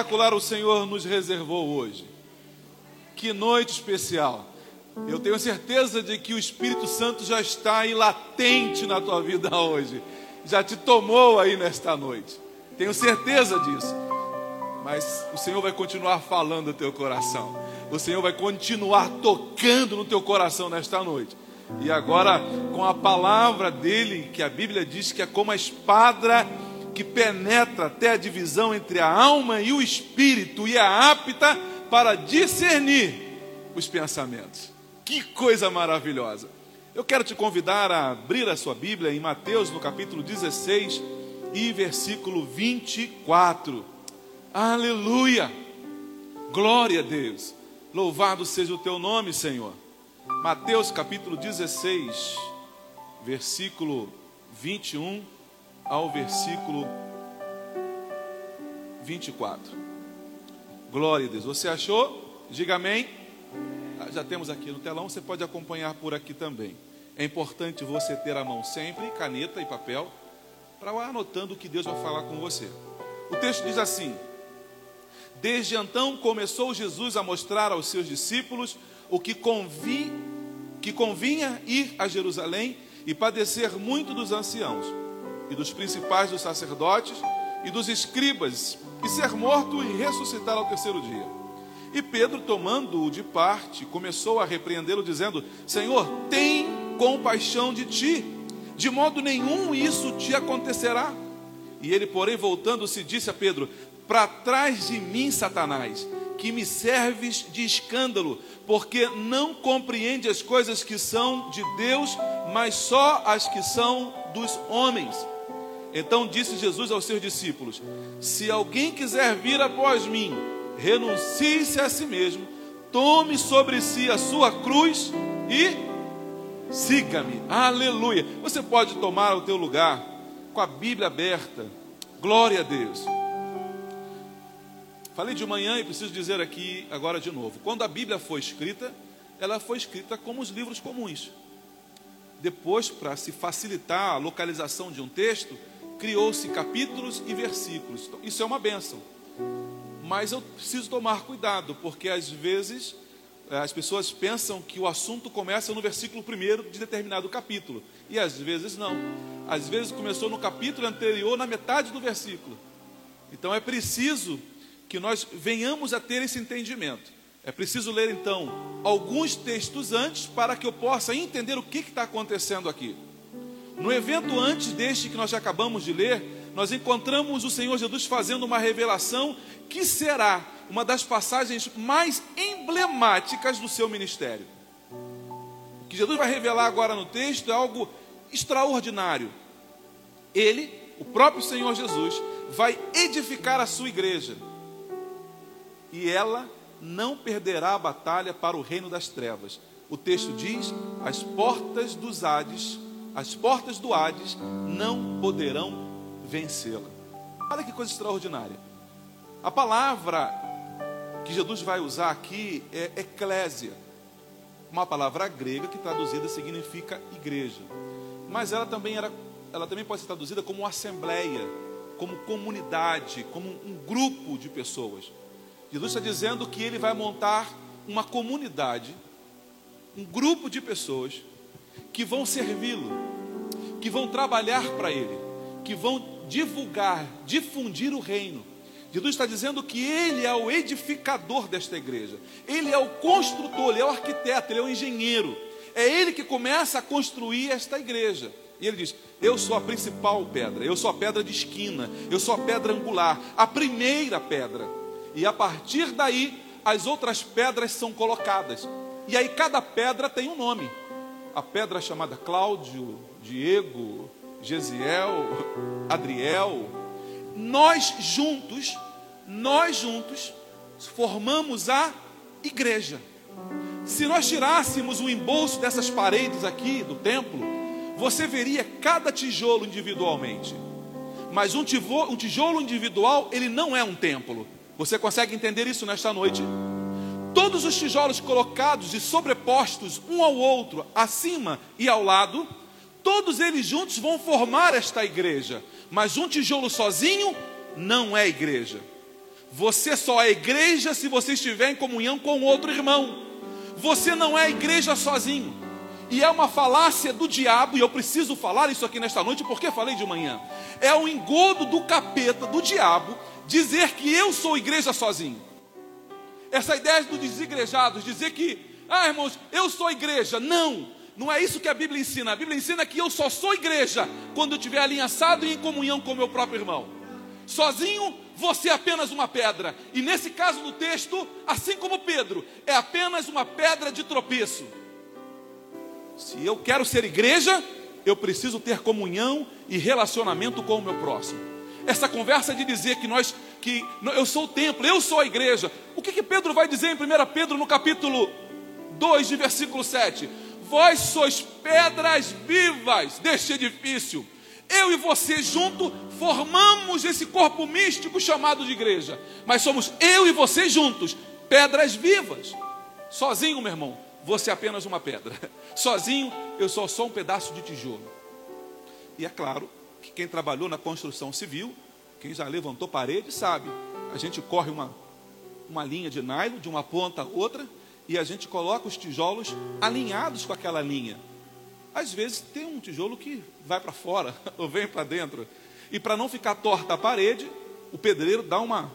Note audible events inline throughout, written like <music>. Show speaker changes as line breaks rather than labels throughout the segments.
Espetacular o Senhor nos reservou hoje. Que noite especial. Eu tenho certeza de que o Espírito Santo já está aí latente na tua vida hoje. Já te tomou aí nesta noite. Tenho certeza disso. Mas o Senhor vai continuar falando no teu coração. O Senhor vai continuar tocando no teu coração nesta noite. E agora, com a palavra dele, que a Bíblia diz que é como a espada que penetra até a divisão entre a alma e o espírito e é apta para discernir os pensamentos. Que coisa maravilhosa! Eu quero te convidar a abrir a sua Bíblia em Mateus, no capítulo 16 e versículo 24. Aleluia! Glória a Deus! Louvado seja o teu nome, Senhor. Mateus capítulo 16, versículo 21 ao versículo 24. Glória a Deus. Você achou? Diga amém. Ah, Já temos aqui no telão, você pode acompanhar por aqui também. É importante você ter à mão sempre caneta e papel para anotando o que Deus vai falar com você. O texto diz assim: Desde então começou Jesus a mostrar aos seus discípulos o que, convi, que convinha ir a Jerusalém e padecer muito dos anciãos e dos principais dos sacerdotes e dos escribas e ser morto e ressuscitar ao terceiro dia. E Pedro, tomando-o de parte, começou a repreendê-lo, dizendo: Senhor, tem compaixão de ti, de modo nenhum isso te acontecerá. E ele, porém, voltando-se, disse a Pedro: Para trás de mim, Satanás, que me serves de escândalo, porque não compreende as coisas que são de Deus, mas só as que são dos homens. Então disse Jesus aos seus discípulos: Se alguém quiser vir após mim, renuncie-se a si mesmo, tome sobre si a sua cruz e siga-me. Aleluia. Você pode tomar o teu lugar com a Bíblia aberta. Glória a Deus. Falei de manhã e preciso dizer aqui agora de novo. Quando a Bíblia foi escrita, ela foi escrita como os livros comuns. Depois, para se facilitar a localização de um texto, criou-se capítulos e versículos. Então, isso é uma benção. Mas eu preciso tomar cuidado, porque às vezes eh, as pessoas pensam que o assunto começa no versículo primeiro de determinado capítulo. E às vezes não. Às vezes começou no capítulo anterior, na metade do versículo. Então é preciso que nós venhamos a ter esse entendimento. É preciso ler então alguns textos antes para que eu possa entender o que está acontecendo aqui. No evento antes deste que nós já acabamos de ler, nós encontramos o Senhor Jesus fazendo uma revelação que será uma das passagens mais emblemáticas do seu ministério. O que Jesus vai revelar agora no texto é algo extraordinário. Ele, o próprio Senhor Jesus, vai edificar a sua igreja. E ela não perderá a batalha para o reino das trevas. O texto diz: as portas dos Hades, as portas do Hades não poderão vencê-la. Olha que coisa extraordinária. A palavra que Jesus vai usar aqui é eclésia, uma palavra grega que traduzida significa igreja. Mas ela também era, ela também pode ser traduzida como assembleia, como comunidade, como um grupo de pessoas. Jesus está dizendo que ele vai montar uma comunidade, um grupo de pessoas que vão servi-lo, que vão trabalhar para ele, que vão divulgar, difundir o reino. Jesus está dizendo que ele é o edificador desta igreja, ele é o construtor, ele é o arquiteto, ele é o engenheiro. É ele que começa a construir esta igreja. E ele diz: Eu sou a principal pedra, eu sou a pedra de esquina, eu sou a pedra angular, a primeira pedra. E a partir daí, as outras pedras são colocadas. E aí cada pedra tem um nome. A pedra chamada Cláudio, Diego, Gesiel, Adriel. Nós juntos, nós juntos, formamos a igreja. Se nós tirássemos o embolso dessas paredes aqui do templo, você veria cada tijolo individualmente. Mas um tijolo, um tijolo individual, ele não é um templo. Você consegue entender isso nesta noite? Todos os tijolos colocados e sobrepostos um ao outro, acima e ao lado, todos eles juntos vão formar esta igreja. Mas um tijolo sozinho não é igreja. Você só é igreja se você estiver em comunhão com outro irmão. Você não é igreja sozinho. E é uma falácia do diabo, e eu preciso falar isso aqui nesta noite, porque falei de manhã. É um engodo do capeta, do diabo, dizer que eu sou igreja sozinho. Essa ideia dos desigrejados, dizer que, ah, irmãos, eu sou igreja. Não, não é isso que a Bíblia ensina. A Bíblia ensina que eu só sou igreja quando eu estiver alinhaçado e em comunhão com meu próprio irmão. Sozinho, você é apenas uma pedra. E nesse caso do texto, assim como Pedro, é apenas uma pedra de tropeço. Se eu quero ser igreja, eu preciso ter comunhão e relacionamento com o meu próximo. Essa conversa de dizer que nós, que eu sou o templo, eu sou a igreja. O que, que Pedro vai dizer em 1 Pedro no capítulo 2, de versículo 7? Vós sois pedras vivas deste edifício. Eu e você junto formamos esse corpo místico chamado de igreja. Mas somos eu e você juntos, pedras vivas. Sozinho, meu irmão, você é apenas uma pedra. <laughs> Sozinho, eu sou só um pedaço de tijolo. E é claro que quem trabalhou na construção civil, quem já levantou parede, sabe. A gente corre uma, uma linha de nylon de uma ponta a outra e a gente coloca os tijolos alinhados com aquela linha. Às vezes tem um tijolo que vai para fora <laughs> ou vem para dentro. E para não ficar torta a parede, o pedreiro dá uma,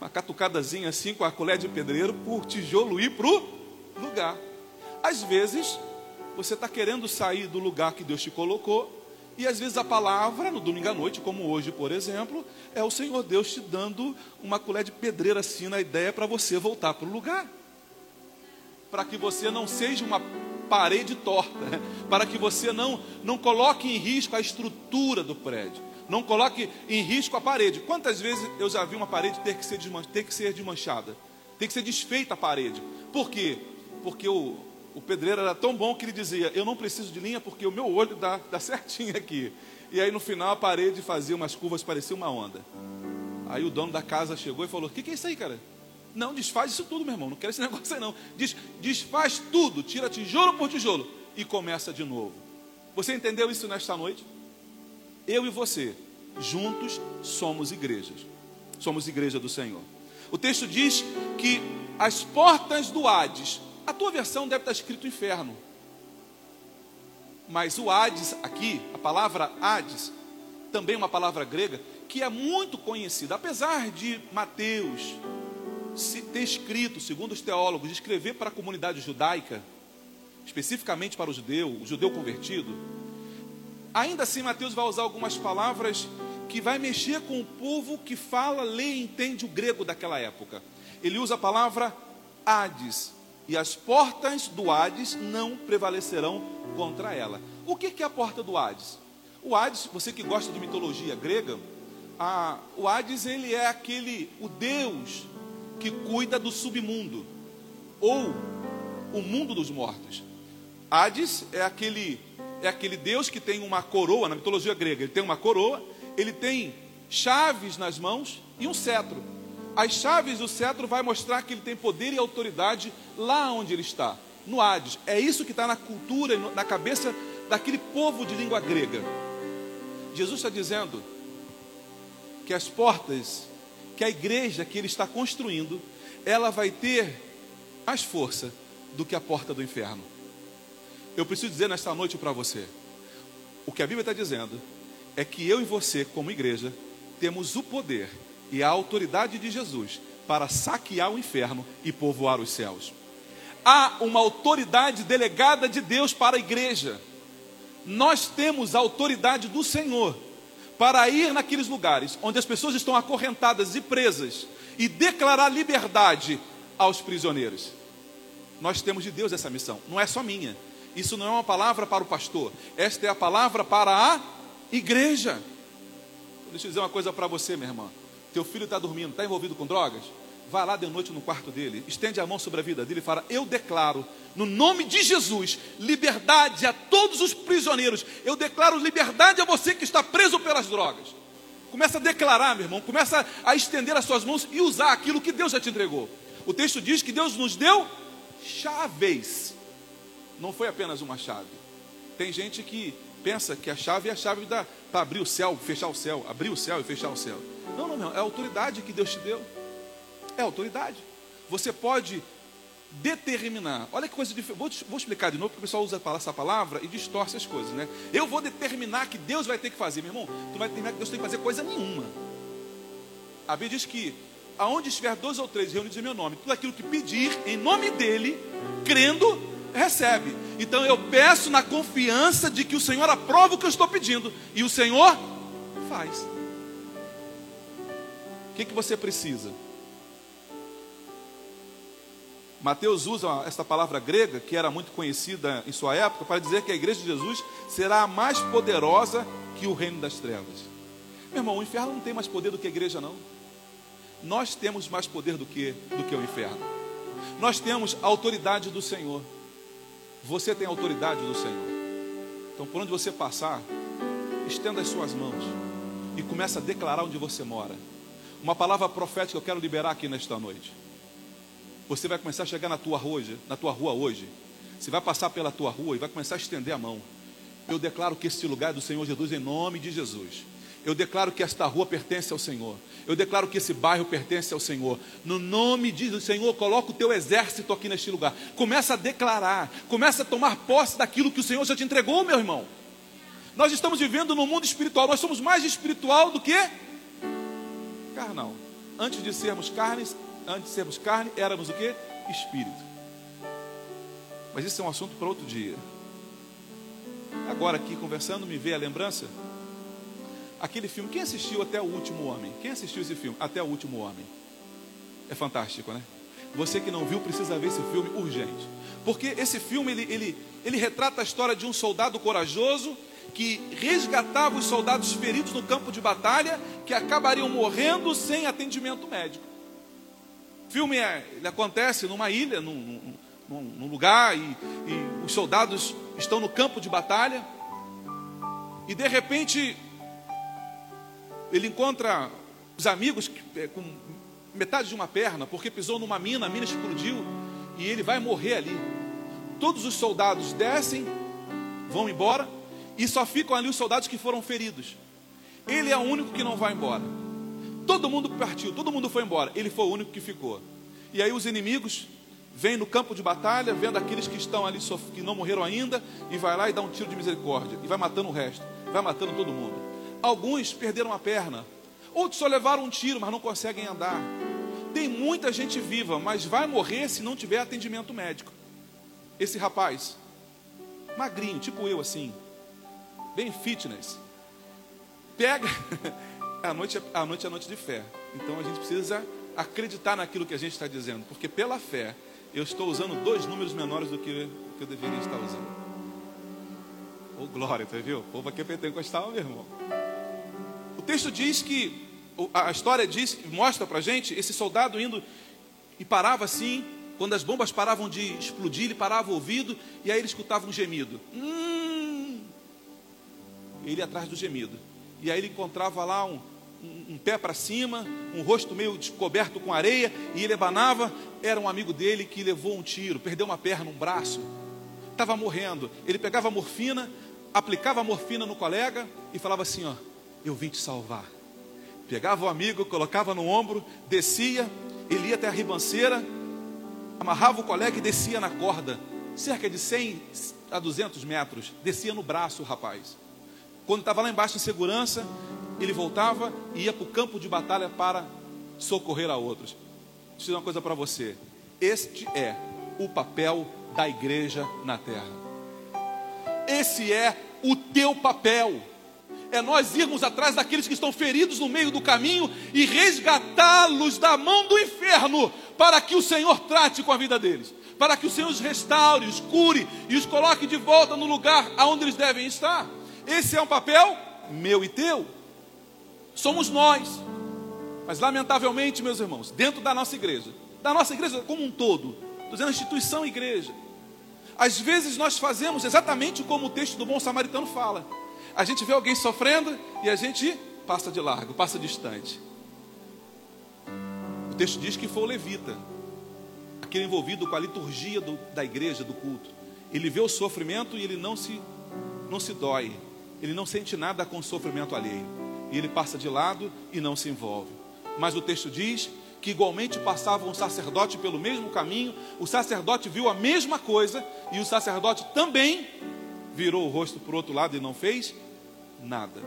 uma catucadazinha assim com a colher de pedreiro o tijolo ir para o lugar. Às vezes, você está querendo sair do lugar que Deus te colocou, e às vezes a palavra, no domingo à noite, como hoje, por exemplo, é o Senhor Deus te dando uma colher de pedreira assim na ideia para você voltar para o lugar. Para que você não seja uma parede torta, para que você não, não coloque em risco a estrutura do prédio, não coloque em risco a parede. Quantas vezes eu já vi uma parede ter que ser, ter que ser desmanchada, ter que ser desfeita a parede? Por quê? Porque o, o pedreiro era tão bom que ele dizia: Eu não preciso de linha porque o meu olho dá, dá certinho aqui. E aí no final a parede fazia umas curvas, parecia uma onda. Aí o dono da casa chegou e falou: O que, que é isso aí, cara? Não, desfaz isso tudo, meu irmão. Não quero esse <laughs> negócio aí, não. Diz, desfaz tudo, tira tijolo por tijolo e começa de novo. Você entendeu isso nesta noite? Eu e você, juntos, somos igrejas. Somos igreja do Senhor. O texto diz que as portas do Hades a tua versão deve estar escrito inferno. Mas o Hades aqui, a palavra Hades, também uma palavra grega que é muito conhecida, apesar de Mateus ter escrito, segundo os teólogos, escrever para a comunidade judaica, especificamente para o judeu, o judeu convertido. Ainda assim, Mateus vai usar algumas palavras que vai mexer com o povo que fala, lê e entende o grego daquela época. Ele usa a palavra Hades, e as portas do Hades não prevalecerão contra ela. O que é a porta do Hades? O Hades, você que gosta de mitologia grega, a, o Hades ele é aquele, o Deus que cuida do submundo, ou o mundo dos mortos. Hades é aquele, é aquele Deus que tem uma coroa, na mitologia grega, ele tem uma coroa, ele tem chaves nas mãos e um cetro as chaves do cetro vai mostrar que ele tem poder e autoridade lá onde ele está, no Hades. É isso que está na cultura, na cabeça daquele povo de língua grega. Jesus está dizendo que as portas, que a igreja que ele está construindo, ela vai ter mais força do que a porta do inferno. Eu preciso dizer nesta noite para você: o que a Bíblia está dizendo é que eu e você, como igreja, temos o poder e a autoridade de Jesus para saquear o inferno e povoar os céus. Há uma autoridade delegada de Deus para a igreja. nós temos a autoridade do Senhor para ir naqueles lugares onde as pessoas estão acorrentadas e presas e declarar liberdade aos prisioneiros. Nós temos de Deus essa missão, não é só minha. Isso não é uma palavra para o pastor, esta é a palavra para a igreja. Deixa eu dizer uma coisa para você, minha irmã. Teu filho está dormindo, está envolvido com drogas? Vá lá de noite no quarto dele, estende a mão sobre a vida dele e fala: Eu declaro, no nome de Jesus, liberdade a todos os prisioneiros. Eu declaro liberdade a você que está preso pelas drogas. Começa a declarar, meu irmão, começa a estender as suas mãos e usar aquilo que Deus já te entregou. O texto diz que Deus nos deu chaves. Não foi apenas uma chave. Tem gente que pensa que a chave é a chave para abrir o céu, fechar o céu, abrir o céu e fechar o céu. Não, não, não. É a autoridade que Deus te deu. É autoridade. Você pode determinar. Olha que coisa diferente. Vou, vou, explicar de novo, porque o pessoal usa essa palavra e distorce as coisas, né? Eu vou determinar que Deus vai ter que fazer, meu irmão. Tu vai determinar que Deus tem que fazer coisa nenhuma. A Bíblia diz que aonde estiver dois ou três reunidos em meu nome, tudo aquilo que pedir em nome dele, crendo, recebe. Então eu peço na confiança de que o Senhor aprova o que eu estou pedindo e o Senhor faz. O que, que você precisa? Mateus usa esta palavra grega, que era muito conhecida em sua época, para dizer que a igreja de Jesus será a mais poderosa que o reino das trevas. Meu irmão, o inferno não tem mais poder do que a igreja, não. Nós temos mais poder do que, do que o inferno. Nós temos a autoridade do Senhor. Você tem a autoridade do Senhor. Então, por onde você passar, estenda as suas mãos e comece a declarar onde você mora. Uma palavra profética que eu quero liberar aqui nesta noite. Você vai começar a chegar na tua rua, na tua rua hoje. Você vai passar pela tua rua e vai começar a estender a mão. Eu declaro que este lugar é do Senhor Jesus em nome de Jesus. Eu declaro que esta rua pertence ao Senhor. Eu declaro que esse bairro pertence ao Senhor. No nome de Senhor, coloca o teu exército aqui neste lugar. Começa a declarar, começa a tomar posse daquilo que o Senhor já te entregou, meu irmão. Nós estamos vivendo no mundo espiritual. Nós somos mais espiritual do que carnal. Antes de sermos carnes, antes de sermos carne, éramos o que? Espírito. Mas isso é um assunto para outro dia. Agora aqui conversando, me vê a lembrança? Aquele filme, quem assistiu até o último homem? Quem assistiu esse filme? Até o último homem. É fantástico, né? Você que não viu precisa ver esse filme urgente. Porque esse filme ele, ele, ele retrata a história de um soldado corajoso que resgatava os soldados feridos no campo de batalha que acabariam morrendo sem atendimento médico. Filme é, ele acontece numa ilha, num, num, num lugar, e, e os soldados estão no campo de batalha, e de repente ele encontra os amigos é, com metade de uma perna, porque pisou numa mina, a mina explodiu, e ele vai morrer ali. Todos os soldados descem, vão embora, e só ficam ali os soldados que foram feridos. Ele é o único que não vai embora. Todo mundo partiu, todo mundo foi embora. Ele foi o único que ficou. E aí os inimigos vêm no campo de batalha, vendo aqueles que estão ali, que não morreram ainda, e vai lá e dá um tiro de misericórdia. E vai matando o resto. Vai matando todo mundo. Alguns perderam a perna. Outros só levaram um tiro, mas não conseguem andar. Tem muita gente viva, mas vai morrer se não tiver atendimento médico. Esse rapaz, magrinho, tipo eu assim, bem fitness, pega <laughs> a noite, é, a noite é a noite de fé. Então a gente precisa acreditar naquilo que a gente está dizendo, porque pela fé eu estou usando dois números menores do que, que eu deveria estar usando. Ô oh, glória, tá viu? O povo aqui é pentecostal, meu irmão. O texto diz que, a história diz, mostra pra gente esse soldado indo e parava assim, quando as bombas paravam de explodir, ele parava o ouvido e aí ele escutava um gemido. Hum, ele ia atrás do gemido. E aí ele encontrava lá um, um, um pé para cima, um rosto meio descoberto com areia, e ele abanava. Era um amigo dele que levou um tiro, perdeu uma perna, um braço, estava morrendo. Ele pegava morfina, aplicava morfina no colega e falava assim: Ó, eu vim te salvar. Pegava o amigo, colocava no ombro, descia, ele ia até a ribanceira, amarrava o colega e descia na corda, cerca de 100 a 200 metros, descia no braço o rapaz. Quando estava lá embaixo em segurança, ele voltava e ia para o campo de batalha para socorrer a outros. Deixa eu uma coisa para você: este é o papel da igreja na terra. Esse é o teu papel. É nós irmos atrás daqueles que estão feridos no meio do caminho e resgatá-los da mão do inferno, para que o Senhor trate com a vida deles, para que o Senhor os restaure, os cure e os coloque de volta no lugar aonde eles devem estar. Esse é um papel meu e teu. Somos nós. Mas lamentavelmente, meus irmãos, dentro da nossa igreja, da nossa igreja como um todo, dizendo instituição igreja, às vezes nós fazemos exatamente como o texto do bom samaritano fala. A gente vê alguém sofrendo e a gente passa de largo, passa distante. O texto diz que foi o levita, aquele envolvido com a liturgia do, da igreja, do culto. Ele vê o sofrimento e ele não se, não se dói, ele não sente nada com o sofrimento alheio. E ele passa de lado e não se envolve. Mas o texto diz que igualmente passava um sacerdote pelo mesmo caminho, o sacerdote viu a mesma coisa e o sacerdote também virou o rosto para o outro lado e não fez nada.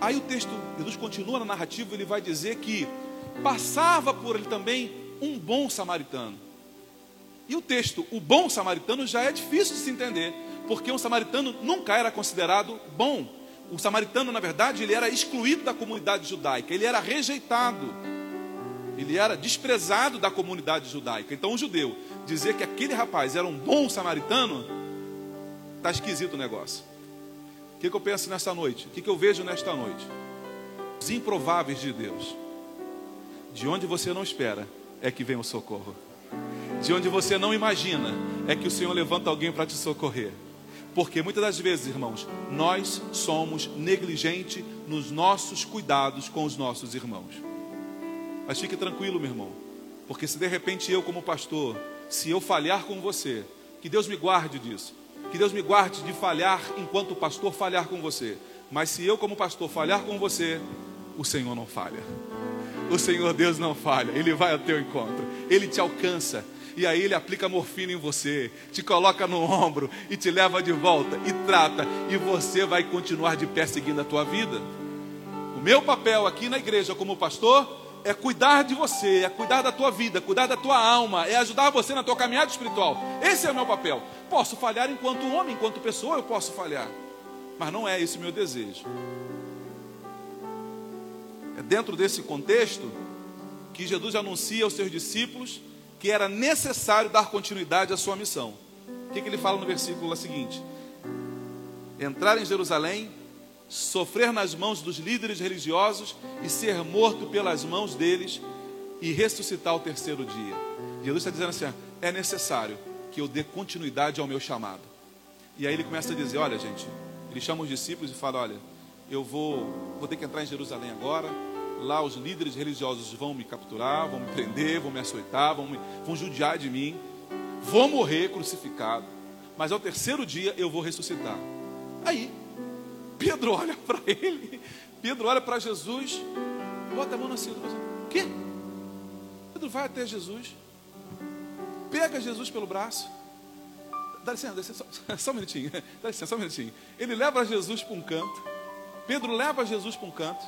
Aí o texto, Jesus continua na narrativa, ele vai dizer que passava por ele também um bom samaritano. E o texto, o bom samaritano, já é difícil de se entender, porque um samaritano nunca era considerado bom. O samaritano, na verdade, ele era excluído da comunidade judaica, ele era rejeitado, ele era desprezado da comunidade judaica. Então, um judeu dizer que aquele rapaz era um bom samaritano, está esquisito o negócio. O que, que eu penso nesta noite? O que, que eu vejo nesta noite? Os improváveis de Deus. De onde você não espera é que vem o socorro. De onde você não imagina é que o Senhor levanta alguém para te socorrer. Porque muitas das vezes, irmãos, nós somos negligentes nos nossos cuidados com os nossos irmãos. Mas fique tranquilo, meu irmão, porque se de repente eu, como pastor, se eu falhar com você, que Deus me guarde disso, que Deus me guarde de falhar enquanto o pastor falhar com você. Mas se eu, como pastor, falhar com você, o Senhor não falha. O Senhor Deus não falha, Ele vai ao teu encontro, Ele te alcança, e aí ele aplica morfina em você, te coloca no ombro e te leva de volta e trata, e você vai continuar de pé seguindo a tua vida. O meu papel aqui na igreja como pastor é cuidar de você, é cuidar da tua vida, cuidar da tua alma, é ajudar você na tua caminhada espiritual. Esse é o meu papel. Posso falhar enquanto homem, enquanto pessoa, eu posso falhar. Mas não é esse o meu desejo. É dentro desse contexto que Jesus anuncia aos seus discípulos que era necessário dar continuidade à sua missão. O que, que ele fala no versículo seguinte? Entrar em Jerusalém, sofrer nas mãos dos líderes religiosos e ser morto pelas mãos deles e ressuscitar ao terceiro dia. Jesus está dizendo assim: é necessário que eu dê continuidade ao meu chamado. E aí ele começa a dizer: olha, gente, ele chama os discípulos e fala: olha, eu vou, vou ter que entrar em Jerusalém agora Lá os líderes religiosos vão me capturar, vão me prender, vão me açoitar, vão, me, vão judiar de mim. Vou morrer crucificado, mas ao terceiro dia eu vou ressuscitar. Aí, Pedro olha para ele, Pedro olha para Jesus, bota a mão na cintura. O quê? Pedro vai até Jesus, pega Jesus pelo braço. Dá licença, dá licença só, <laughs> só um minutinho. Dá licença, só um minutinho. Ele leva Jesus para um canto. Pedro leva Jesus para um canto.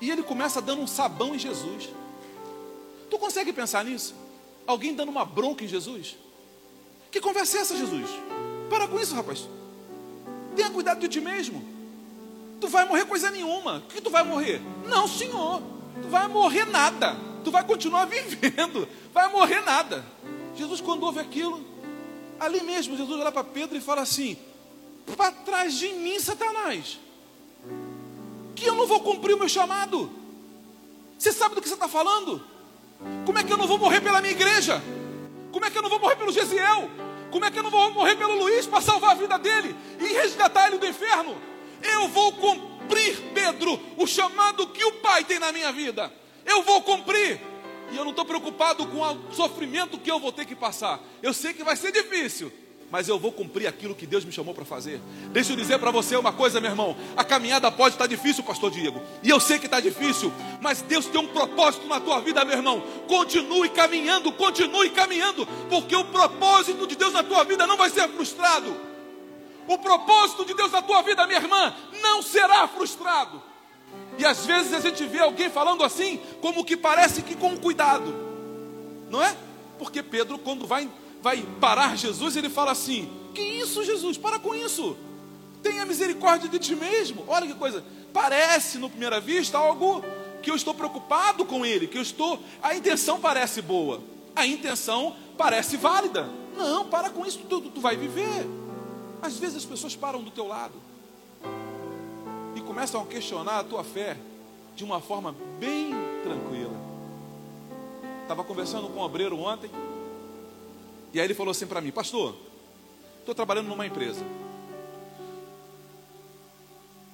E ele começa dando um sabão em Jesus. Tu consegue pensar nisso? Alguém dando uma bronca em Jesus? Que conversa é essa, Jesus? Para com isso, rapaz. Tenha cuidado de ti mesmo. Tu vai morrer coisa nenhuma. O que tu vai morrer? Não, senhor. Tu vai morrer nada. Tu vai continuar <laughs> vivendo. Vai morrer nada. Jesus, quando ouve aquilo, ali mesmo, Jesus olha para Pedro e fala assim: Para trás de mim, Satanás que eu não vou cumprir o meu chamado? Você sabe do que você está falando? Como é que eu não vou morrer pela minha igreja? Como é que eu não vou morrer pelo Gesiel? Como é que eu não vou morrer pelo Luiz para salvar a vida dele e resgatar ele do inferno? Eu vou cumprir, Pedro, o chamado que o Pai tem na minha vida. Eu vou cumprir. E eu não estou preocupado com o sofrimento que eu vou ter que passar. Eu sei que vai ser difícil, mas eu vou cumprir aquilo que Deus me chamou para fazer. Deixa eu dizer para você uma coisa, meu irmão. A caminhada pode estar difícil, pastor Diego. E eu sei que está difícil, mas Deus tem um propósito na tua vida, meu irmão. Continue caminhando, continue caminhando, porque o propósito de Deus na tua vida não vai ser frustrado. O propósito de Deus na tua vida, minha irmã, não será frustrado. E às vezes a gente vê alguém falando assim, como que parece que com cuidado, não é? Porque Pedro, quando vai vai parar Jesus, ele fala assim: Que isso, Jesus? Para com isso. Tenha misericórdia de ti mesmo. Olha que coisa. Parece, no primeira vista, algo que eu estou preocupado com ele, que eu estou. A intenção parece boa, a intenção parece válida. Não, para com isso, tu, tu vai viver. Às vezes as pessoas param do teu lado e começam a questionar a tua fé de uma forma bem tranquila. Estava conversando com um obreiro ontem, e aí ele falou assim para mim: Pastor, estou trabalhando numa empresa.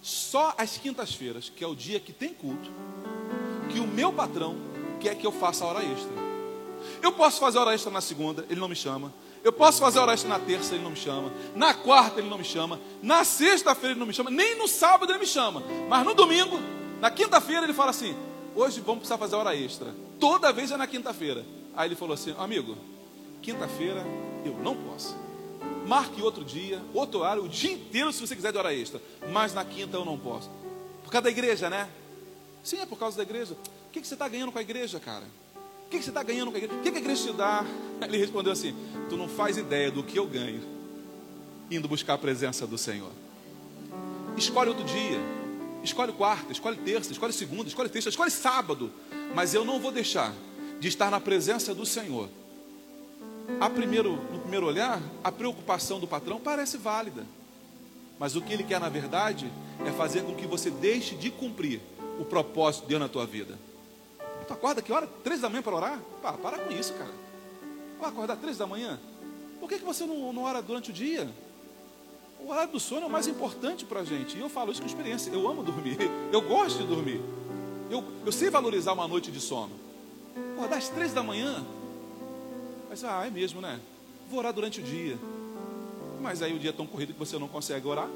Só às quintas-feiras, que é o dia que tem culto, que o meu patrão quer que eu faça hora extra. Eu posso fazer hora extra na segunda, ele não me chama. Eu posso fazer hora extra na terça, ele não me chama. Na quarta, ele não me chama. Na sexta-feira, ele não me chama. Nem no sábado, ele me chama. Mas no domingo, na quinta-feira, ele fala assim: Hoje vamos precisar fazer hora extra. Toda vez é na quinta-feira. Aí ele falou assim: Amigo, quinta-feira eu não posso. Marque outro dia, outro horário, o dia inteiro se você quiser de hora extra. Mas na quinta eu não posso. Por causa da igreja, né? Sim, é por causa da igreja. O que, você está ganhando com a igreja, cara? O que, que você está ganhando com a igreja? O que, que a igreja te dá? <laughs> Ele respondeu assim: Tu não faz ideia do que eu ganho indo buscar a presença do Senhor. Escolhe outro dia, escolhe quarta, escolhe terça, escolhe segunda, escolhe terça, escolhe sábado. Mas eu não vou deixar de estar na presença do Senhor. A primeiro, no primeiro olhar, a preocupação do patrão parece válida. Mas o que ele quer, na verdade, é fazer com que você deixe de cumprir o propósito de Deus na tua vida. Tu acorda que hora? Três da manhã para orar? Pá, para com isso, cara. Vai acordar três da manhã? Por que, que você não, não ora durante o dia? O horário do sono é o mais importante para a gente. E eu falo isso com experiência. Eu amo dormir. Eu gosto de dormir. Eu, eu sei valorizar uma noite de sono. Acordar às três da manhã. Mas, ah, é mesmo, né? Vou orar durante o dia. Mas aí o dia é tão corrido que você não consegue orar.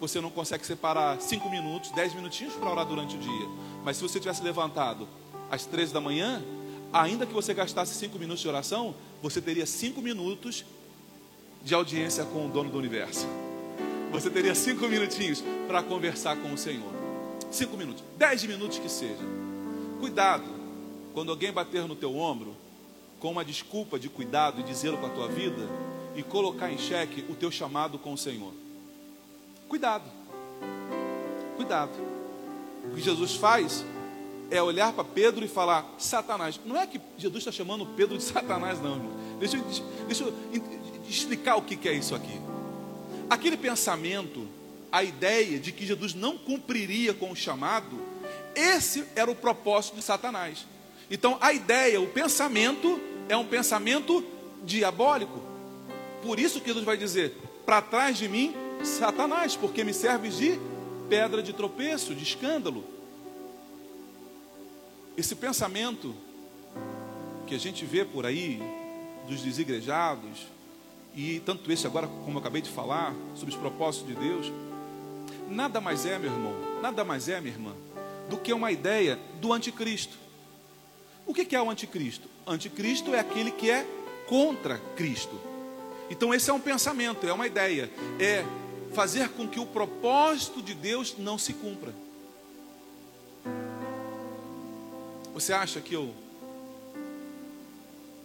Você não consegue separar cinco minutos, dez minutinhos para orar durante o dia. Mas se você tivesse levantado às três da manhã, ainda que você gastasse cinco minutos de oração, você teria cinco minutos de audiência com o dono do universo. Você teria cinco minutinhos para conversar com o Senhor. Cinco minutos, dez minutos que seja. Cuidado, quando alguém bater no teu ombro, com uma desculpa de cuidado e de zelo com a tua vida, e colocar em xeque o teu chamado com o Senhor. Cuidado. Cuidado. O que Jesus faz é olhar para Pedro e falar: Satanás. Não é que Jesus está chamando Pedro de Satanás, não, irmão. Deixa deixa eu explicar o que é isso aqui. Aquele pensamento, a ideia de que Jesus não cumpriria com o chamado, esse era o propósito de Satanás. Então, a ideia, o pensamento, é um pensamento diabólico. Por isso que Jesus vai dizer: para trás de mim, Satanás, porque me serves de pedra de tropeço, de escândalo. Esse pensamento que a gente vê por aí, dos desigrejados, e tanto esse agora, como eu acabei de falar, sobre os propósitos de Deus, nada mais é, meu irmão, nada mais é, minha irmã, do que uma ideia do anticristo. O que é o anticristo? Anticristo é aquele que é contra Cristo. Então, esse é um pensamento, é uma ideia, é fazer com que o propósito de Deus não se cumpra. Você acha que eu,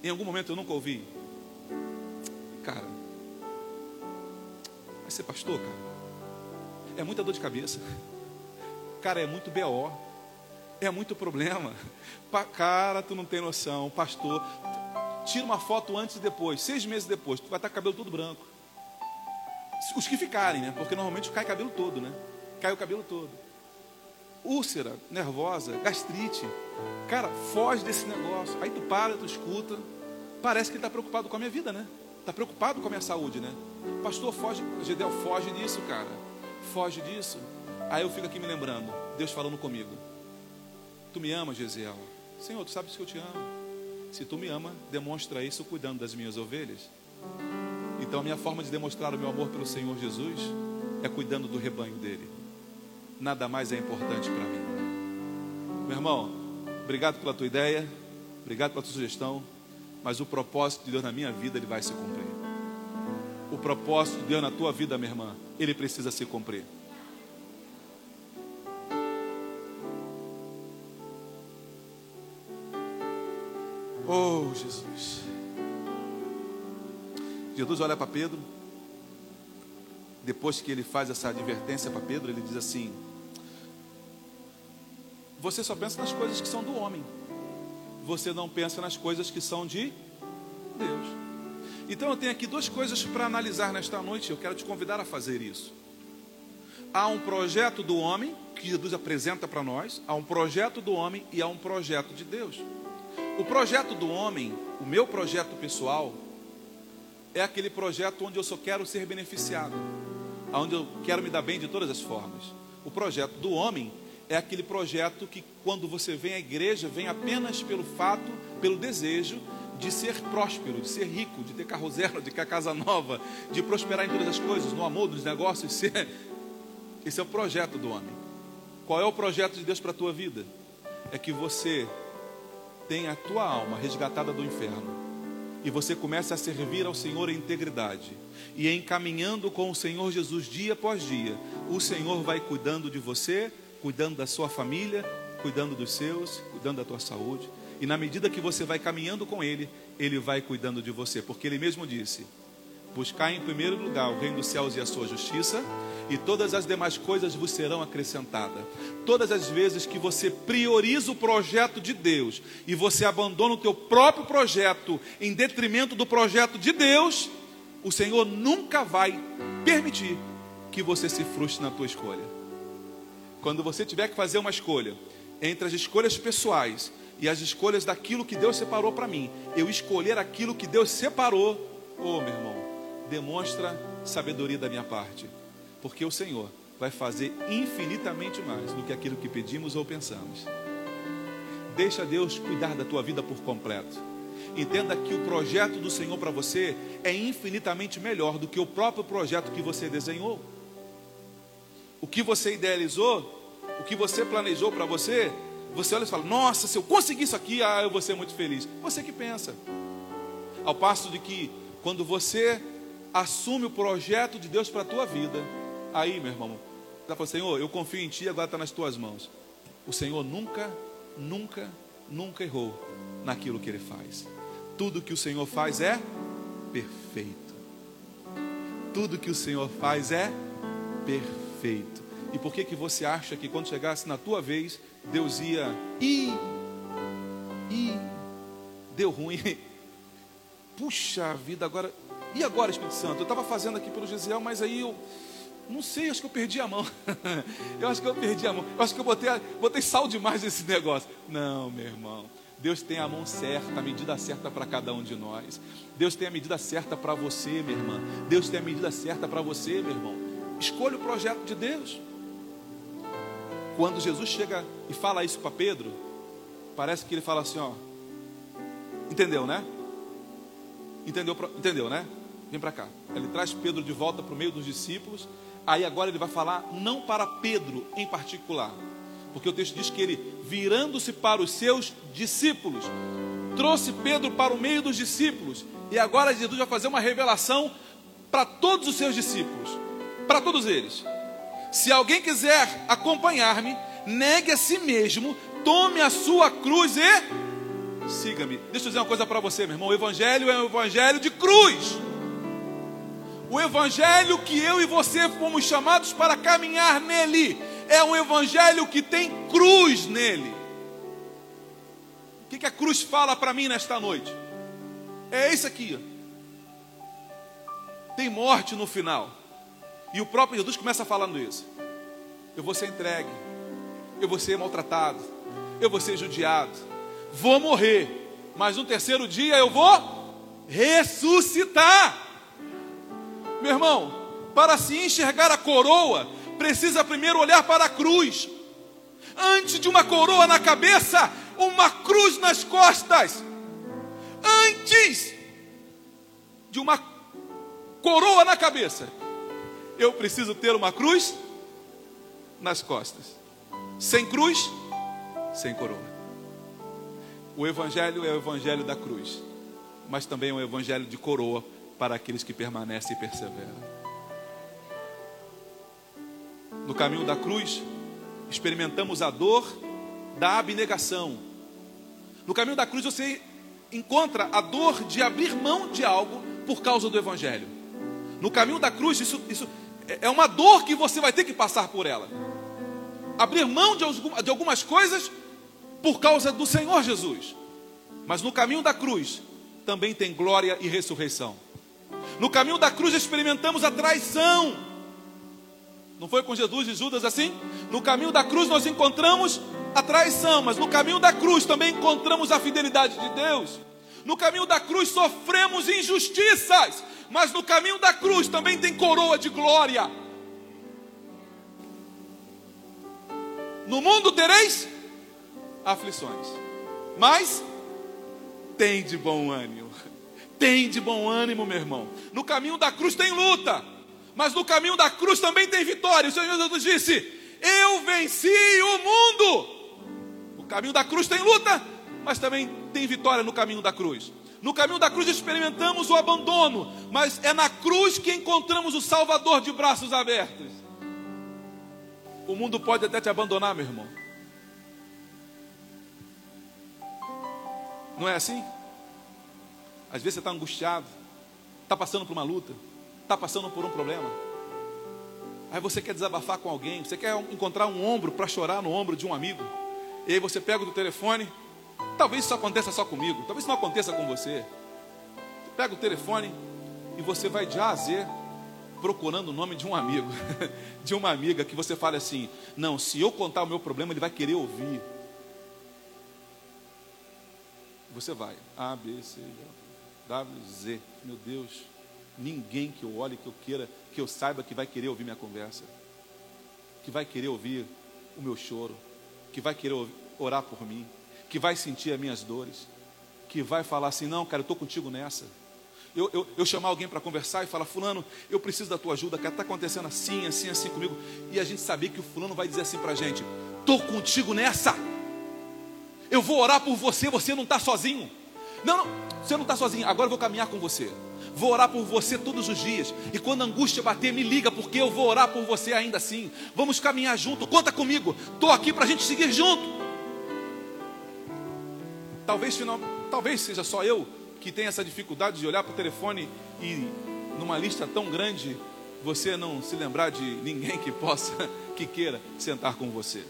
em algum momento eu nunca ouvi, cara, vai ser pastor, cara? É muita dor de cabeça, cara, é muito BO, é muito problema, cara, tu não tem noção, pastor, tira uma foto antes e depois, seis meses depois, tu vai estar cabelo todo branco. Os que ficarem, né? Porque normalmente cai cabelo todo, né? Cai o cabelo todo. Úlcera, nervosa, gastrite. Cara, foge desse negócio. Aí tu para, tu escuta. Parece que ele está preocupado com a minha vida, né? Está preocupado com a minha saúde, né? Pastor, foge, Gedel, foge disso, cara. Foge disso. Aí eu fico aqui me lembrando, Deus falando comigo. Tu me amas, Gesiel? Senhor, tu sabes que eu te amo. Se tu me ama, demonstra isso cuidando das minhas ovelhas. Então a minha forma de demonstrar o meu amor pelo Senhor Jesus é cuidando do rebanho dele. Nada mais é importante para mim. Meu irmão, obrigado pela tua ideia, obrigado pela tua sugestão, mas o propósito de Deus na minha vida ele vai se cumprir. O propósito de Deus na tua vida, minha irmã, ele precisa se cumprir. Jesus. Jesus olha para Pedro depois que ele faz essa advertência para Pedro, ele diz assim: Você só pensa nas coisas que são do homem, você não pensa nas coisas que são de Deus. Então eu tenho aqui duas coisas para analisar nesta noite, eu quero te convidar a fazer isso. Há um projeto do homem, que Jesus apresenta para nós, há um projeto do homem e há um projeto de Deus. O projeto do homem, o meu projeto pessoal, é aquele projeto onde eu só quero ser beneficiado, onde eu quero me dar bem de todas as formas. O projeto do homem é aquele projeto que, quando você vem à igreja, vem apenas pelo fato, pelo desejo de ser próspero, de ser rico, de ter carro zero, de ter casa nova, de prosperar em todas as coisas, no amor, nos negócios. Ser... <laughs> Esse é o projeto do homem. Qual é o projeto de Deus para a tua vida? É que você tenha a tua alma resgatada do inferno. E você comece a servir ao Senhor em integridade. E em caminhando com o Senhor Jesus dia após dia, o Senhor vai cuidando de você, cuidando da sua família, cuidando dos seus, cuidando da tua saúde. E na medida que você vai caminhando com Ele, Ele vai cuidando de você, porque Ele mesmo disse: Buscar em primeiro lugar o reino dos céus e a sua justiça, e todas as demais coisas vos serão acrescentadas. Todas as vezes que você prioriza o projeto de Deus e você abandona o teu próprio projeto em detrimento do projeto de Deus, o Senhor nunca vai permitir que você se frustre na tua escolha. Quando você tiver que fazer uma escolha entre as escolhas pessoais e as escolhas daquilo que Deus separou para mim, eu escolher aquilo que Deus separou, oh meu irmão, demonstra sabedoria da minha parte porque o Senhor vai fazer infinitamente mais do que aquilo que pedimos ou pensamos. Deixa Deus cuidar da tua vida por completo. Entenda que o projeto do Senhor para você é infinitamente melhor do que o próprio projeto que você desenhou. O que você idealizou, o que você planejou para você, você olha e fala: Nossa, se eu conseguir isso aqui, ah, eu vou ser muito feliz. Você que pensa. Ao passo de que, quando você assume o projeto de Deus para a tua vida, Aí, meu irmão, ela falou: Senhor, eu confio em Ti, agora está nas Tuas mãos. O Senhor nunca, nunca, nunca errou naquilo que Ele faz. Tudo que o Senhor faz é perfeito. Tudo que o Senhor faz é perfeito. E por que que você acha que quando chegasse na tua vez, Deus ia e e deu ruim? <laughs> Puxa vida, agora e agora, Espírito Santo? Eu estava fazendo aqui pelo Gesiel, mas aí eu não sei, acho que eu perdi a mão. <laughs> eu acho que eu perdi a mão. Eu acho que eu botei, botei sal demais nesse negócio. Não, meu irmão. Deus tem a mão certa, a medida certa para cada um de nós. Deus tem a medida certa para você, minha irmã. Deus tem a medida certa para você, meu irmão. Escolha o projeto de Deus. Quando Jesus chega e fala isso para Pedro, parece que ele fala assim, ó. Entendeu, né? Entendeu, entendeu, né? Vem para cá. Ele traz Pedro de volta para o meio dos discípulos Aí agora ele vai falar não para Pedro em particular, porque o texto diz que ele, virando-se para os seus discípulos, trouxe Pedro para o meio dos discípulos, e agora Jesus vai fazer uma revelação para todos os seus discípulos, para todos eles. Se alguém quiser acompanhar-me, negue a si mesmo, tome a sua cruz e siga-me. Deixa eu dizer uma coisa para você, meu irmão: o Evangelho é um Evangelho de cruz. O evangelho que eu e você fomos chamados para caminhar nele é um evangelho que tem cruz nele. O que, que a cruz fala para mim nesta noite? É isso aqui. Tem morte no final. E o próprio Jesus começa falando isso. Eu vou ser entregue. Eu vou ser maltratado. Eu vou ser judiado. Vou morrer. Mas no terceiro dia eu vou ressuscitar. Meu irmão, para se enxergar a coroa, precisa primeiro olhar para a cruz. Antes de uma coroa na cabeça, uma cruz nas costas. Antes de uma coroa na cabeça, eu preciso ter uma cruz nas costas. Sem cruz, sem coroa. O Evangelho é o Evangelho da cruz, mas também é um Evangelho de coroa para aqueles que permanecem e perseveram. No caminho da cruz, experimentamos a dor da abnegação. No caminho da cruz, você encontra a dor de abrir mão de algo por causa do Evangelho. No caminho da cruz, isso, isso é, é uma dor que você vai ter que passar por ela. Abrir mão de algumas coisas por causa do Senhor Jesus. Mas no caminho da cruz também tem glória e ressurreição. No caminho da cruz experimentamos a traição. Não foi com Jesus e Judas assim? No caminho da cruz nós encontramos a traição, mas no caminho da cruz também encontramos a fidelidade de Deus. No caminho da cruz sofremos injustiças, mas no caminho da cruz também tem coroa de glória. No mundo tereis aflições, mas tem de bom ânimo. Tem de bom ânimo, meu irmão. No caminho da cruz tem luta, mas no caminho da cruz também tem vitória. O Senhor Jesus disse: Eu venci o mundo. No caminho da cruz tem luta, mas também tem vitória no caminho da cruz. No caminho da cruz experimentamos o abandono, mas é na cruz que encontramos o Salvador de braços abertos. O mundo pode até te abandonar, meu irmão. Não é assim? Às vezes você está angustiado, está passando por uma luta, está passando por um problema. Aí você quer desabafar com alguém, você quer encontrar um ombro para chorar no ombro de um amigo. E aí você pega o telefone. Talvez isso aconteça só comigo, talvez não aconteça com você. Você pega o telefone e você vai de A a procurando o nome de um amigo, <laughs> de uma amiga que você fala assim: "Não, se eu contar o meu problema, ele vai querer ouvir". Você vai A, B, C, W, Z. Meu Deus, ninguém que eu olhe, que eu queira, que eu saiba que vai querer ouvir minha conversa, que vai querer ouvir o meu choro, que vai querer orar por mim, que vai sentir as minhas dores, que vai falar assim: não, cara, eu estou contigo nessa. Eu, eu, eu, chamar alguém para conversar e falar, fulano, eu preciso da tua ajuda, cara, está acontecendo assim, assim, assim comigo. E a gente saber que o fulano vai dizer assim para a gente, estou contigo nessa. Eu vou orar por você, você não está sozinho. Não, não, você não está sozinho, agora eu vou caminhar com você. Vou orar por você todos os dias. E quando a angústia bater, me liga, porque eu vou orar por você ainda assim. Vamos caminhar junto, conta comigo. Estou aqui para a gente seguir junto. Talvez, final, talvez seja só eu que tenha essa dificuldade de olhar para o telefone e numa lista tão grande você não se lembrar de ninguém que possa, <laughs> que queira sentar com você.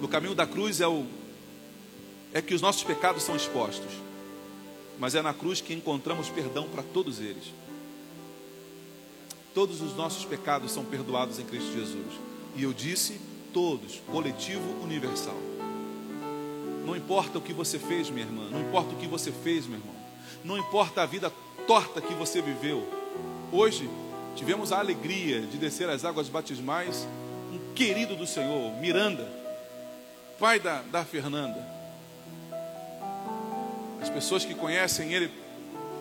No caminho da cruz é o é que os nossos pecados são expostos, mas é na cruz que encontramos perdão para todos eles. Todos os nossos pecados são perdoados em Cristo Jesus. E eu disse todos, coletivo universal. Não importa o que você fez, minha irmã, não importa o que você fez, meu irmão. Não importa a vida torta que você viveu. Hoje tivemos a alegria de descer as águas batismais um querido do Senhor, Miranda, pai da, da Fernanda as pessoas que conhecem ele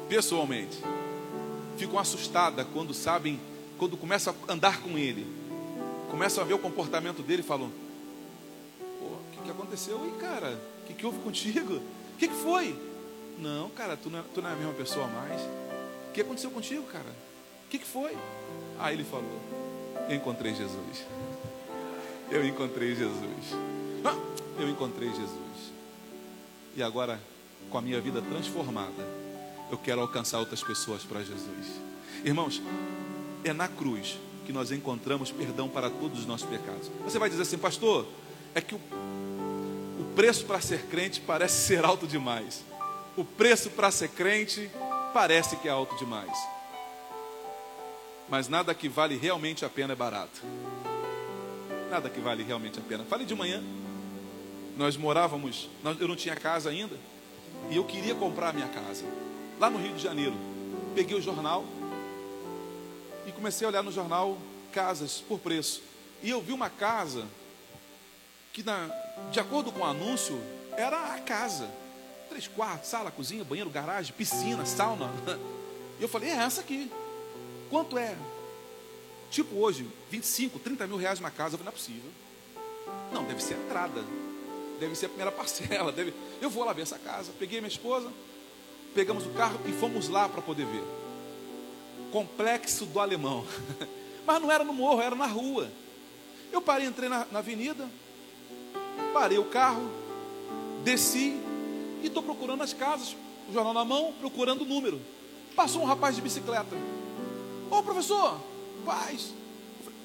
pessoalmente ficam assustadas quando sabem, quando começam a andar com ele, começam a ver o comportamento dele e falam: Pô, o que, que aconteceu aí, cara? O que, que houve contigo? O que, que foi? Não, cara, tu não, é, tu não é a mesma pessoa mais. O que aconteceu contigo, cara? O que, que foi? Aí ele falou: Eu encontrei Jesus. Eu encontrei Jesus. Ah, eu encontrei Jesus. E agora com a minha vida transformada, eu quero alcançar outras pessoas para Jesus. Irmãos, é na cruz que nós encontramos perdão para todos os nossos pecados. Você vai dizer assim, pastor, é que o, o preço para ser crente parece ser alto demais. O preço para ser crente parece que é alto demais. Mas nada que vale realmente a pena é barato. Nada que vale realmente a pena. Fale de manhã. Nós morávamos, eu não tinha casa ainda. E eu queria comprar a minha casa, lá no Rio de Janeiro. Peguei o jornal e comecei a olhar no jornal casas por preço. E eu vi uma casa que, na, de acordo com o anúncio, era a casa. Três quartos, sala, cozinha, banheiro, garagem, piscina, sauna. E eu falei, é essa aqui. Quanto é? Tipo hoje, 25, 30 mil reais uma casa. Eu falei, não é possível. Não, deve ser a entrada deve ser a primeira <laughs> parcela. Deve... Eu vou lá ver essa casa. Peguei minha esposa, pegamos o carro e fomos lá para poder ver. Complexo do Alemão. <laughs> Mas não era no morro, era na rua. Eu parei, entrei na, na avenida, parei o carro, desci e estou procurando as casas, o jornal na mão, procurando o número. Passou um rapaz de bicicleta. Ô professor, paz.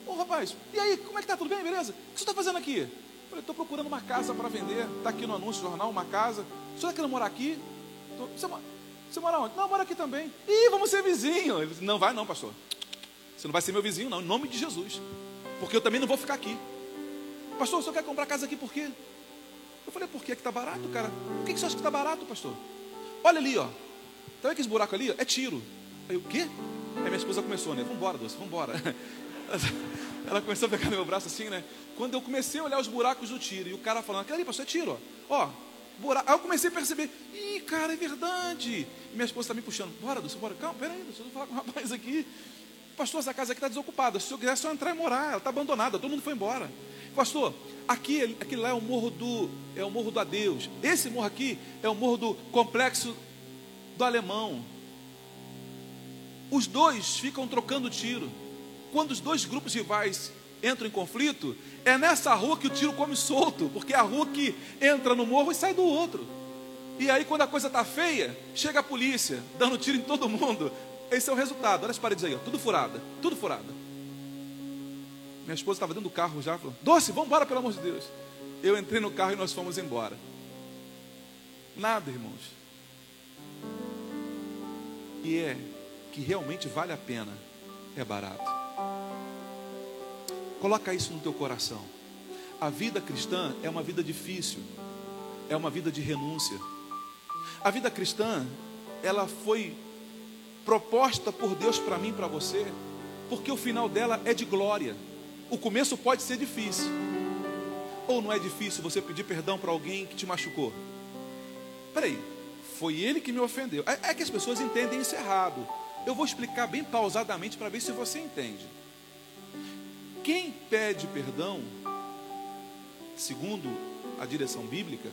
Ô rapaz, e aí, como é que tá? Tudo bem, beleza? O que você está fazendo aqui? Falei, estou procurando uma casa para vender. Está aqui no anúncio do jornal, uma casa. O senhor está querendo morar aqui? Tô... Você, você mora onde? Não, mora aqui também. Ih, vamos ser vizinho. Ele disse, não vai não, pastor. Você não vai ser meu vizinho, não, em nome de Jesus. Porque eu também não vou ficar aqui. Pastor, o senhor quer comprar casa aqui por quê? Eu falei, por que está barato, cara? Por que, que você acha que está barato, pastor? Olha ali, ó. Tá vendo aquele buraco ali? É tiro. Aí, o quê? Aí minha esposa começou, né? Vambora, doce, vambora. <laughs> Ela começou a pegar meu braço assim, né? Quando eu comecei a olhar os buracos do tiro, e o cara falando, aquele ali, pastor, é tiro, ó. Ó, buraco. Aí eu comecei a perceber, ih, cara, é verdade. E minha esposa está me puxando, bora, doce, bora. Calma, peraí, deixa eu falar com o rapaz aqui. Pastor, essa casa aqui está desocupada. Se senhor quiser, é só entrar e morar. Ela está abandonada, todo mundo foi embora. Pastor, aqui, aqui lá é o morro do é o morro do Adeus. Esse morro aqui é o morro do complexo do Alemão. Os dois ficam trocando tiro. Quando os dois grupos rivais entram em conflito, é nessa rua que o tiro come solto, porque é a rua que entra no morro e sai do outro. E aí, quando a coisa está feia, chega a polícia, dando tiro em todo mundo. Esse é o resultado. Olha as paredes aí, ó, tudo furada, tudo furada. Minha esposa estava dentro do carro já, falou: Doce, vamos embora, pelo amor de Deus. Eu entrei no carro e nós fomos embora. Nada, irmãos. E é que realmente vale a pena, é barato. Coloca isso no teu coração. A vida cristã é uma vida difícil, é uma vida de renúncia. A vida cristã, ela foi proposta por Deus para mim e para você, porque o final dela é de glória. O começo pode ser difícil. Ou não é difícil você pedir perdão para alguém que te machucou? Peraí, foi ele que me ofendeu. É, é que as pessoas entendem isso errado. Eu vou explicar bem pausadamente para ver se você entende. Quem pede perdão, segundo a direção bíblica,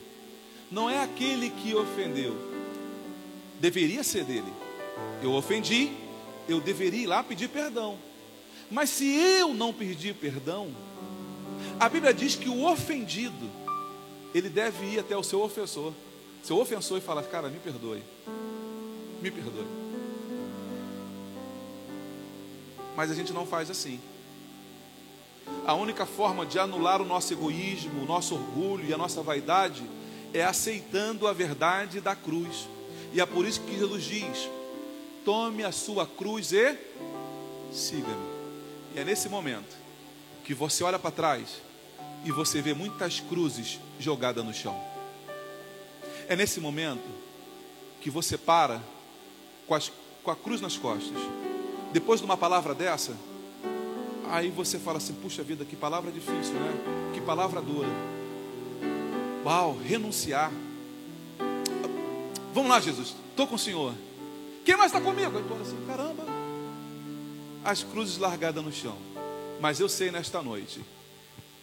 não é aquele que ofendeu. Deveria ser dele. Eu ofendi, eu deveria ir lá pedir perdão. Mas se eu não pedir perdão, a Bíblia diz que o ofendido, ele deve ir até o seu ofensor. Seu ofensor e falar, cara, me perdoe. Me perdoe. Mas a gente não faz assim. A única forma de anular o nosso egoísmo, o nosso orgulho e a nossa vaidade é aceitando a verdade da cruz. E é por isso que Jesus diz: tome a sua cruz e siga-me. E é nesse momento que você olha para trás e você vê muitas cruzes jogadas no chão. É nesse momento que você para com, as, com a cruz nas costas. Depois de uma palavra dessa, aí você fala assim: puxa vida, que palavra difícil, né? Que palavra dura. Uau, renunciar. Vamos lá, Jesus, estou com o Senhor. Quem mais está comigo? Eu estou assim, caramba. As cruzes largadas no chão. Mas eu sei nesta noite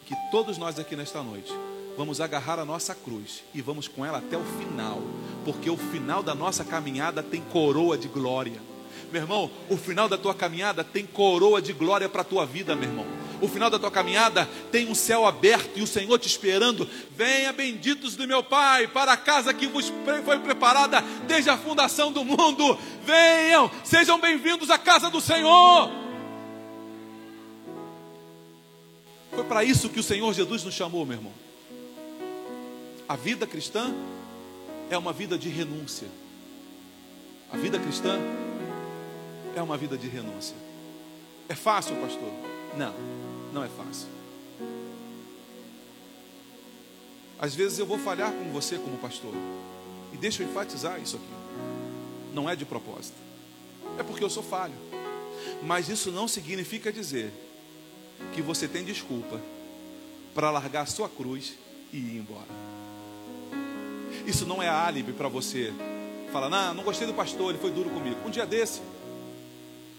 que todos nós aqui nesta noite vamos agarrar a nossa cruz e vamos com ela até o final, porque o final da nossa caminhada tem coroa de glória. Meu irmão, o final da tua caminhada tem coroa de glória para a tua vida, meu irmão. O final da tua caminhada tem um céu aberto e o Senhor te esperando. Venha, benditos do meu Pai, para a casa que vos foi preparada desde a fundação do mundo. Venham, sejam bem-vindos à casa do Senhor. Foi para isso que o Senhor Jesus nos chamou, meu irmão. A vida cristã é uma vida de renúncia. A vida cristã é uma vida de renúncia. É fácil, pastor? Não, não é fácil. Às vezes eu vou falhar com você como pastor. E deixa eu enfatizar isso aqui. Não é de propósito. É porque eu sou falho. Mas isso não significa dizer que você tem desculpa para largar sua cruz e ir embora. Isso não é álibi para você falar, não, não gostei do pastor, ele foi duro comigo. Um dia desse,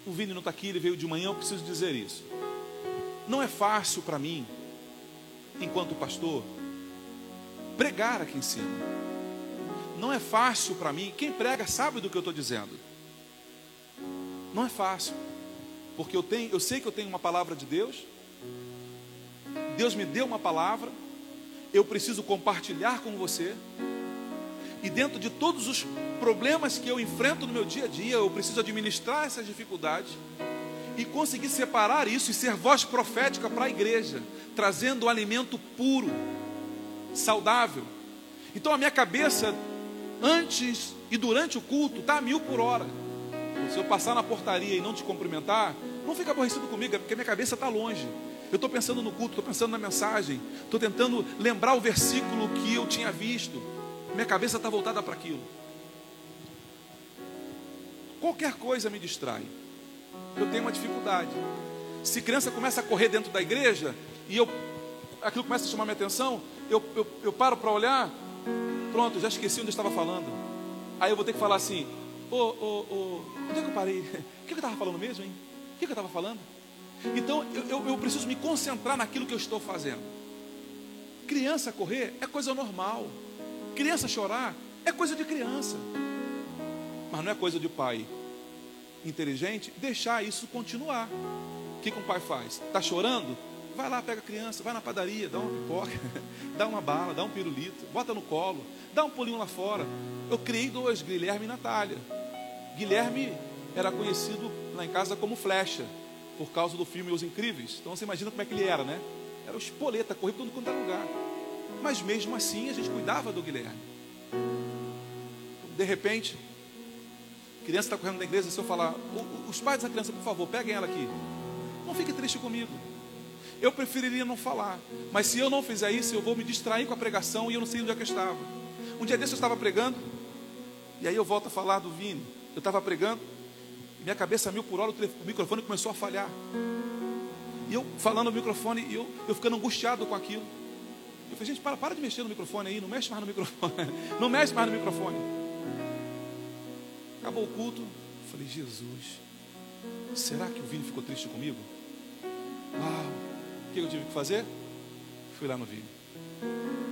o Vini não está aqui, ele veio de manhã, eu preciso dizer isso. Não é fácil para mim, enquanto pastor, pregar aqui em cima. Não é fácil para mim, quem prega sabe do que eu estou dizendo. Não é fácil, porque eu tenho, eu sei que eu tenho uma palavra de Deus, Deus me deu uma palavra, eu preciso compartilhar com você. E dentro de todos os problemas que eu enfrento no meu dia a dia, eu preciso administrar essas dificuldades. e conseguir separar isso e ser voz profética para a igreja, trazendo alimento puro, saudável. Então a minha cabeça, antes e durante o culto, está a mil por hora. Se eu passar na portaria e não te cumprimentar, não fica aborrecido comigo, é porque minha cabeça está longe. Eu estou pensando no culto, estou pensando na mensagem, estou tentando lembrar o versículo que eu tinha visto. Minha cabeça está voltada para aquilo. Qualquer coisa me distrai. Eu tenho uma dificuldade. Se criança começa a correr dentro da igreja e eu aquilo começa a chamar minha atenção, eu, eu, eu paro para olhar, pronto, já esqueci onde eu estava falando. Aí eu vou ter que falar assim: Ô, ô, ô, onde é que eu parei? <laughs> O que eu estava falando mesmo, hein? O que eu estava falando? Então eu, eu, eu preciso me concentrar naquilo que eu estou fazendo. Criança correr é coisa normal. Criança chorar é coisa de criança. Mas não é coisa de pai inteligente deixar isso continuar. O que, que um pai faz? Está chorando? Vai lá, pega a criança, vai na padaria, dá uma pipoca, <laughs> dá uma bala, dá um pirulito, bota no colo, dá um pulinho lá fora. Eu criei dois, Guilherme e Natália. Guilherme era conhecido lá em casa como Flecha por causa do filme Os Incríveis. Então você imagina como é que ele era, né? Era o espoleta, corria por todo quanto era lugar. Mas mesmo assim a gente cuidava do Guilherme. De repente, a criança está correndo na igreja, se eu falar, os pais dessa criança, por favor, peguem ela aqui. Não fique triste comigo. Eu preferiria não falar. Mas se eu não fizer isso, eu vou me distrair com a pregação e eu não sei onde é que eu estava. Um dia desse eu estava pregando, e aí eu volto a falar do Vini. Eu estava pregando, minha cabeça mil por hora, o microfone começou a falhar. E eu falando no microfone, e eu, eu ficando angustiado com aquilo. Falei, gente, para, para de mexer no microfone aí, não mexe mais no microfone. <laughs> Não mexe mais no microfone. Acabou o culto. Falei, Jesus, será que o Vini ficou triste comigo? Uau! O que eu tive que fazer? Fui lá no Vini.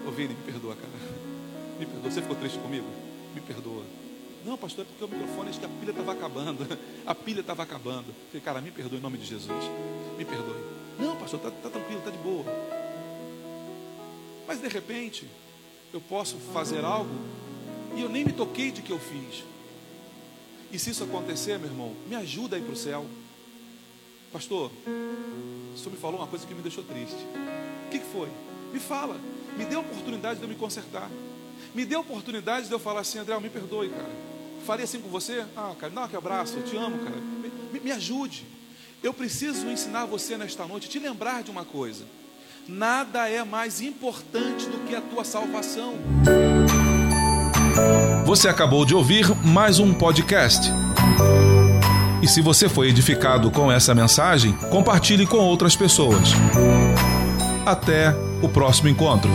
Ô Vini, me perdoa, cara. <laughs> Me perdoa. Você ficou triste comigo? Me perdoa. Não, pastor, é porque o microfone, acho que a pilha estava acabando. <laughs> A pilha estava acabando. falei, cara, me perdoe em nome de Jesus. Me perdoe. Não, pastor, está tá tranquilo, está de boa. Mas de repente, eu posso fazer algo e eu nem me toquei de que eu fiz. E se isso acontecer, meu irmão, me ajuda a ir para o céu. Pastor, o senhor me falou uma coisa que me deixou triste. O que, que foi? Me fala. Me dê a oportunidade de eu me consertar. Me dê a oportunidade de eu falar assim, André, me perdoe, cara faria assim com você? Ah, cara, dá um abraço, eu te amo, cara. Me, me ajude. Eu preciso ensinar você nesta noite, te lembrar de uma coisa. Nada é mais importante do que a tua salvação.
Você acabou de ouvir mais um podcast. E se você foi edificado com essa mensagem, compartilhe com outras pessoas. Até o próximo encontro.